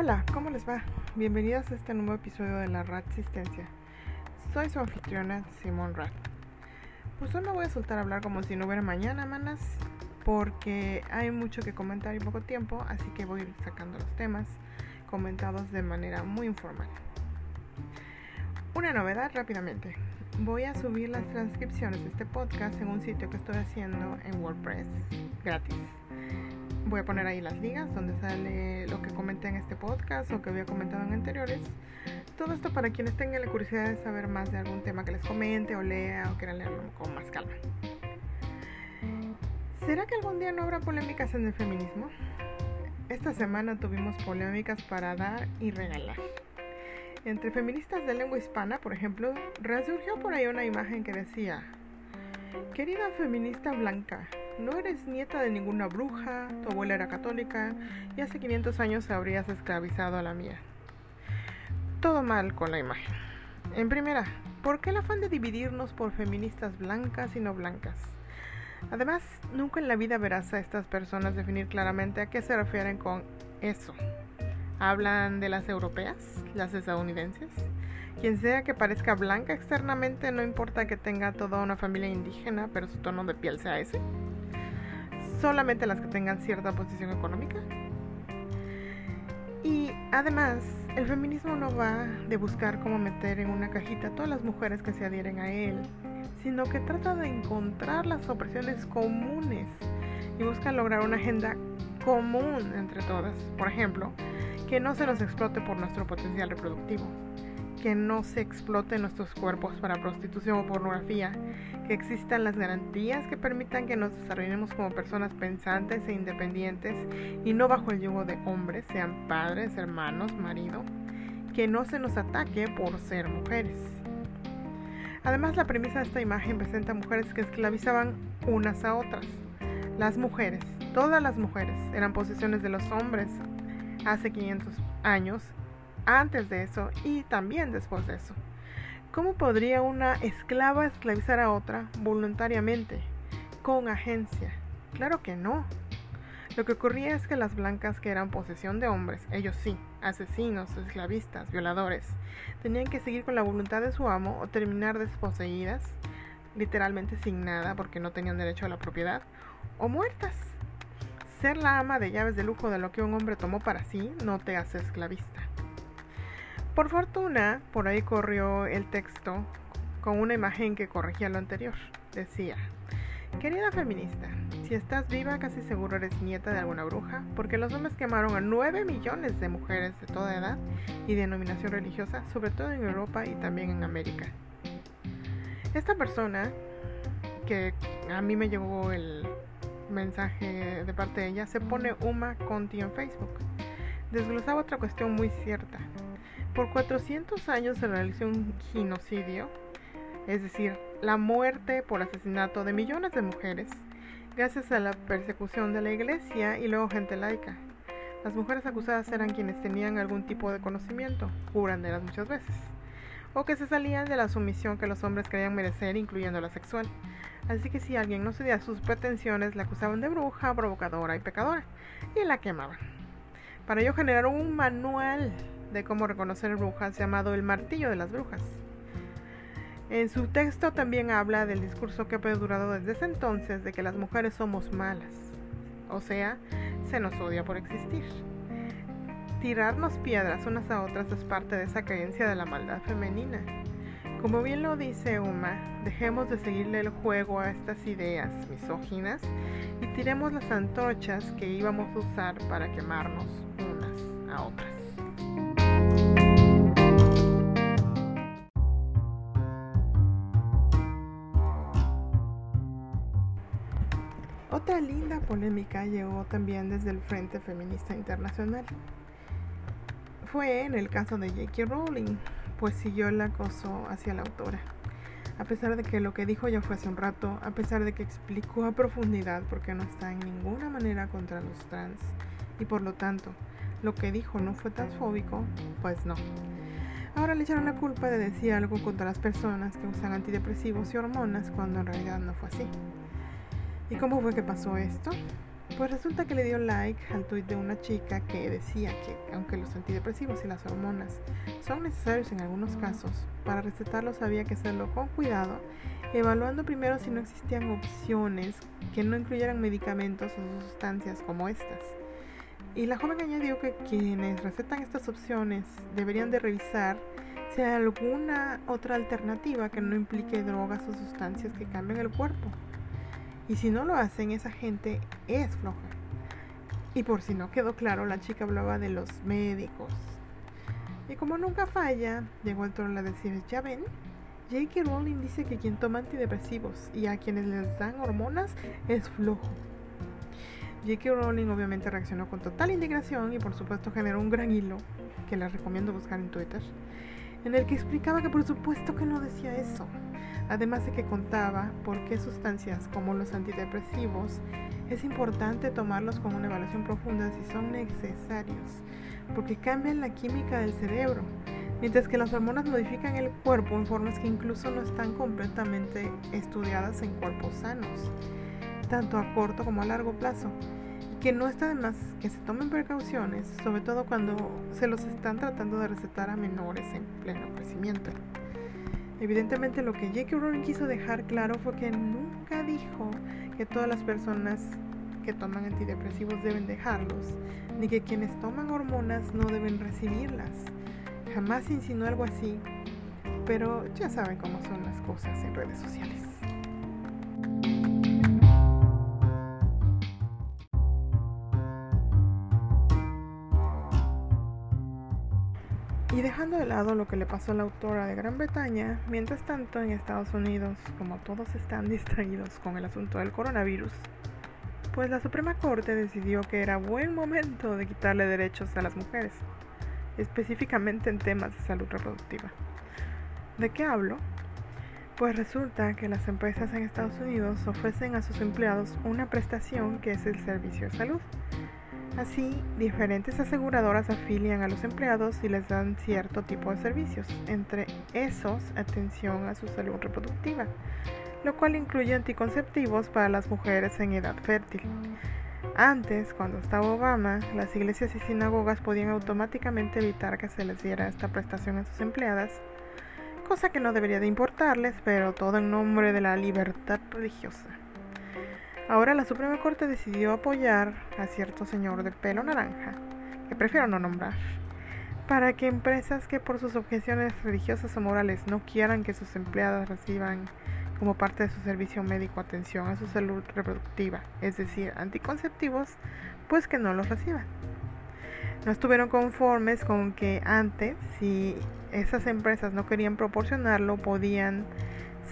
Hola, ¿cómo les va? Bienvenidos a este nuevo episodio de la Rasistencia. Soy su anfitriona, Simón Rat. Pues hoy me voy a soltar a hablar como si no hubiera mañana, manas, porque hay mucho que comentar y poco tiempo, así que voy sacando los temas comentados de manera muy informal. Una novedad rápidamente. Voy a subir las transcripciones de este podcast en un sitio que estoy haciendo en WordPress gratis. Voy a poner ahí las ligas donde sale lo que comenté en este podcast o que había comentado en anteriores. Todo esto para quienes tengan la curiosidad de saber más de algún tema que les comente o lea o quieran leerlo con más calma. ¿Será que algún día no habrá polémicas en el feminismo? Esta semana tuvimos polémicas para dar y regalar. Entre feministas de lengua hispana, por ejemplo, resurgió por ahí una imagen que decía, Querida feminista blanca, no eres nieta de ninguna bruja, tu abuela era católica y hace 500 años habrías esclavizado a la mía. Todo mal con la imagen. En primera, ¿por qué el afán de dividirnos por feministas blancas y no blancas? Además, nunca en la vida verás a estas personas definir claramente a qué se refieren con eso. ¿Hablan de las europeas? ¿Las estadounidenses? Quien sea que parezca blanca externamente, no importa que tenga toda una familia indígena, pero su tono de piel sea ese. Solamente las que tengan cierta posición económica. Y además, el feminismo no va de buscar cómo meter en una cajita a todas las mujeres que se adhieren a él, sino que trata de encontrar las opresiones comunes y busca lograr una agenda común entre todas. Por ejemplo, que no se nos explote por nuestro potencial reproductivo, que no se explote nuestros cuerpos para prostitución o pornografía, que existan las garantías que permitan que nos desarrollemos como personas pensantes e independientes y no bajo el yugo de hombres, sean padres, hermanos, marido, que no se nos ataque por ser mujeres. Además, la premisa de esta imagen presenta mujeres que esclavizaban unas a otras. Las mujeres, todas las mujeres, eran posesiones de los hombres hace 500 años, antes de eso y también después de eso. ¿Cómo podría una esclava esclavizar a otra voluntariamente, con agencia? Claro que no. Lo que ocurría es que las blancas que eran posesión de hombres, ellos sí, asesinos, esclavistas, violadores, tenían que seguir con la voluntad de su amo o terminar desposeídas, literalmente sin nada porque no tenían derecho a la propiedad, o muertas. Ser la ama de llaves de lujo de lo que un hombre tomó para sí no te hace esclavista. Por fortuna, por ahí corrió el texto con una imagen que corregía lo anterior. Decía, querida feminista, si estás viva casi seguro eres nieta de alguna bruja, porque los hombres quemaron a 9 millones de mujeres de toda edad y denominación religiosa, sobre todo en Europa y también en América. Esta persona, que a mí me llevó el mensaje de parte de ella, se pone Uma Conti en Facebook. Desglosaba otra cuestión muy cierta. Por 400 años se realizó un genocidio, es decir, la muerte por asesinato de millones de mujeres, gracias a la persecución de la iglesia y luego gente laica. Las mujeres acusadas eran quienes tenían algún tipo de conocimiento, curanderas muchas veces, o que se salían de la sumisión que los hombres creían merecer, incluyendo la sexual. Así que si alguien no cedía sus pretensiones, la acusaban de bruja, provocadora y pecadora, y la quemaban. Para ello generaron un manual de cómo reconocer brujas llamado El Martillo de las Brujas. En su texto también habla del discurso que ha perdurado desde ese entonces de que las mujeres somos malas, o sea, se nos odia por existir. Tirarnos piedras unas a otras es parte de esa creencia de la maldad femenina. Como bien lo dice Uma, dejemos de seguirle el juego a estas ideas misóginas y tiremos las antorchas que íbamos a usar para quemarnos unas a otras. Otra linda polémica llegó también desde el Frente Feminista Internacional. Fue en el caso de J.K. Rowling, pues siguió el acoso hacia la autora. A pesar de que lo que dijo ya fue hace un rato, a pesar de que explicó a profundidad porque no está en ninguna manera contra los trans y por lo tanto lo que dijo no fue transfóbico, pues no. Ahora le echaron la culpa de decir algo contra las personas que usan antidepresivos y hormonas cuando en realidad no fue así. ¿Y cómo fue que pasó esto? Pues resulta que le dio like al tweet de una chica que decía que aunque los antidepresivos y las hormonas son necesarios en algunos casos, para recetarlos había que hacerlo con cuidado, evaluando primero si no existían opciones que no incluyeran medicamentos o sustancias como estas. Y la joven añadió que quienes recetan estas opciones deberían de revisar si hay alguna otra alternativa que no implique drogas o sustancias que cambien el cuerpo. Y si no lo hacen, esa gente es floja. Y por si no quedó claro, la chica hablaba de los médicos. Y como nunca falla, llegó el troll a decir, ya ven, J.K. Rowling dice que quien toma antidepresivos y a quienes les dan hormonas es flojo. J.K. Rowling obviamente reaccionó con total indignación y por supuesto generó un gran hilo que les recomiendo buscar en Twitter, en el que explicaba que por supuesto que no decía eso, además de que contaba por qué sustancias como los antidepresivos es importante tomarlos con una evaluación profunda si son necesarios, porque cambian la química del cerebro, mientras que las hormonas modifican el cuerpo en formas que incluso no están completamente estudiadas en cuerpos sanos, tanto a corto como a largo plazo, que no está de más que se tomen precauciones, sobre todo cuando se los están tratando de recetar a menores en pleno crecimiento. Evidentemente lo que J.K. Rowling quiso dejar claro fue que nunca dijo que todas las personas que toman antidepresivos deben dejarlos, ni que quienes toman hormonas no deben recibirlas. Jamás insinuó algo así, pero ya saben cómo son las cosas en redes sociales. Lado lo que le pasó a la autora de Gran Bretaña, mientras tanto en Estados Unidos, como todos están distraídos con el asunto del coronavirus, pues la Suprema Corte decidió que era buen momento de quitarle derechos a las mujeres, específicamente en temas de salud reproductiva. ¿De qué hablo? Pues resulta que las empresas en Estados Unidos ofrecen a sus empleados una prestación que es el servicio de salud Así, diferentes aseguradoras afilian a los empleados y les dan cierto tipo de servicios, entre esos atención a su salud reproductiva, lo cual incluye anticonceptivos para las mujeres en edad fértil. Antes, cuando estaba Obama, las iglesias y sinagogas podían automáticamente evitar que se les diera esta prestación a sus empleadas, cosa que no debería de importarles, pero todo en nombre de la libertad religiosa. Ahora la Suprema Corte decidió apoyar a cierto señor de pelo naranja, que prefiero no nombrar, para que empresas que por sus objeciones religiosas o morales no quieran que sus empleadas reciban como parte de su servicio médico atención a su salud reproductiva, es decir, anticonceptivos, pues que no los reciban. No estuvieron conformes con que antes, si esas empresas no querían proporcionarlo, podían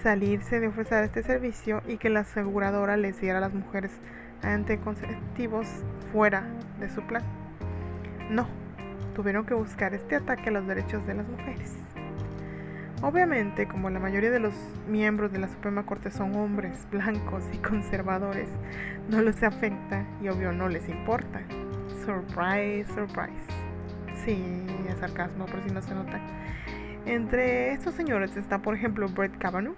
salirse de ofrecer este servicio y que la aseguradora les diera a las mujeres anticonceptivos fuera de su plan. No, tuvieron que buscar este ataque a los derechos de las mujeres. Obviamente, como la mayoría de los miembros de la Suprema Corte son hombres blancos y conservadores, no les afecta y obvio no les importa. Surprise, surprise. Sí, es sarcasmo por si no se nota. Entre estos señores está, por ejemplo, Brett Kavanaugh,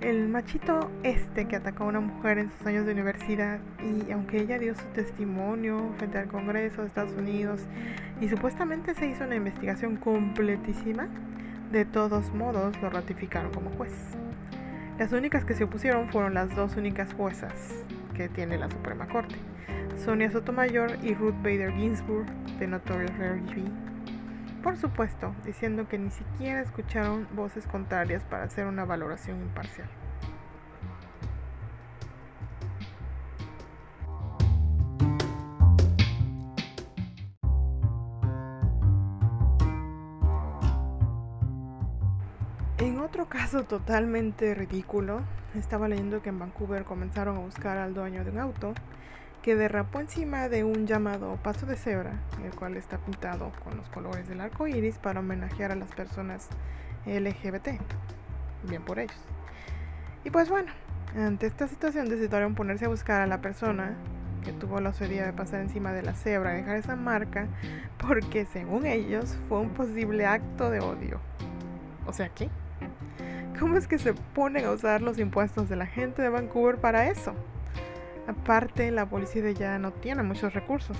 el machito este que atacó a una mujer en sus años de universidad y aunque ella dio su testimonio frente al Congreso de Estados Unidos y supuestamente se hizo una investigación completísima, de todos modos lo ratificaron como juez. Las únicas que se opusieron fueron las dos únicas juezas que tiene la Suprema Corte, Sonia Sotomayor y Ruth Bader Ginsburg de Notorious Rarity por supuesto, diciendo que ni siquiera escucharon voces contrarias para hacer una valoración imparcial. En otro caso totalmente ridículo, estaba leyendo que en Vancouver comenzaron a buscar al dueño de un auto que derrapó encima de un llamado paso de cebra, el cual está pintado con los colores del arco iris para homenajear a las personas LGBT. Bien por ellos. Y pues bueno, ante esta situación decidieron ponerse a buscar a la persona que tuvo la osadía de pasar encima de la cebra y dejar esa marca, porque según ellos fue un posible acto de odio. O sea, ¿qué? ¿Cómo es que se ponen a usar los impuestos de la gente de Vancouver para eso? Aparte, la policía ya no tiene muchos recursos.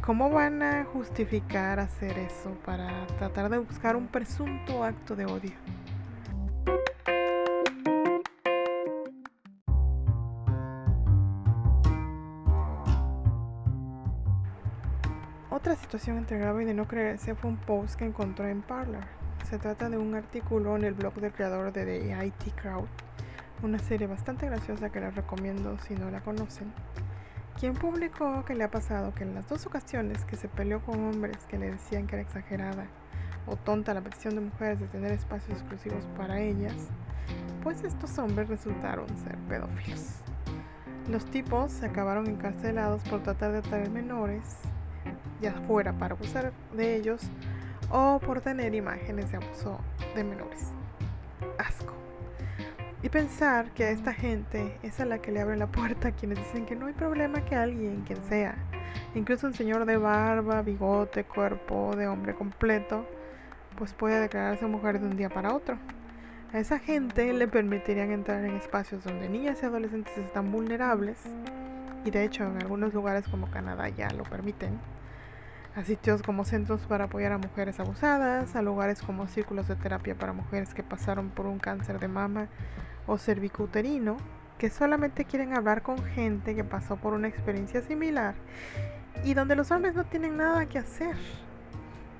¿Cómo van a justificar hacer eso para tratar de buscar un presunto acto de odio? Otra situación entre grave y de no creerse fue un post que encontró en Parler. Se trata de un artículo en el blog del creador de The IT Crowd, una serie bastante graciosa que les recomiendo si no la conocen, quien publicó que le ha pasado que en las dos ocasiones que se peleó con hombres que le decían que era exagerada o tonta la petición de mujeres de tener espacios exclusivos para ellas, pues estos hombres resultaron ser pedófilos. Los tipos se acabaron encarcelados por tratar de atraer menores, ya fuera para abusar de ellos o por tener imágenes de abuso de menores. Asco. Y pensar que a esta gente es a la que le abre la puerta a quienes dicen que no hay problema que alguien, quien sea, incluso un señor de barba, bigote, cuerpo de hombre completo, pues puede declararse mujer de un día para otro. A esa gente le permitirían entrar en espacios donde niñas y adolescentes están vulnerables, y de hecho en algunos lugares como Canadá ya lo permiten, a sitios como centros para apoyar a mujeres abusadas, a lugares como círculos de terapia para mujeres que pasaron por un cáncer de mama o cervicuterino, que solamente quieren hablar con gente que pasó por una experiencia similar y donde los hombres no tienen nada que hacer.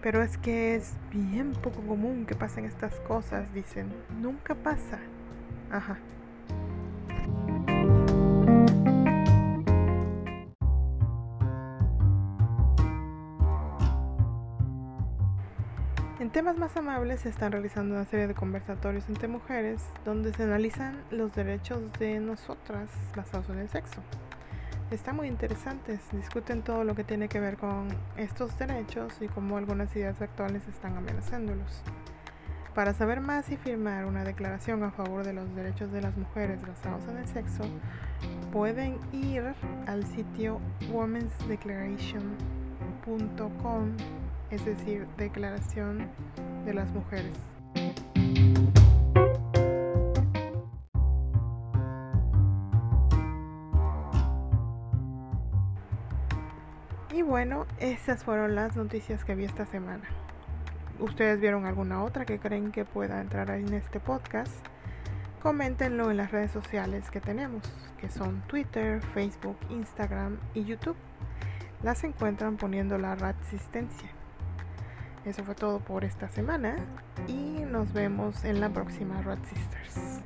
Pero es que es bien poco común que pasen estas cosas, dicen. Nunca pasa. Ajá. En temas más amables se están realizando una serie de conversatorios entre mujeres donde se analizan los derechos de nosotras basados en el sexo. Están muy interesantes, discuten todo lo que tiene que ver con estos derechos y cómo algunas ideas actuales están amenazándolos. Para saber más y firmar una declaración a favor de los derechos de las mujeres basados en el sexo, pueden ir al sitio womensdeclaration.com es decir, Declaración de las Mujeres. Y bueno, esas fueron las noticias que vi esta semana. ¿Ustedes vieron alguna otra que creen que pueda entrar en este podcast? Coméntenlo en las redes sociales que tenemos, que son Twitter, Facebook, Instagram y YouTube. Las encuentran poniendo la resistencia. Eso fue todo por esta semana y nos vemos en la próxima Rat Sisters.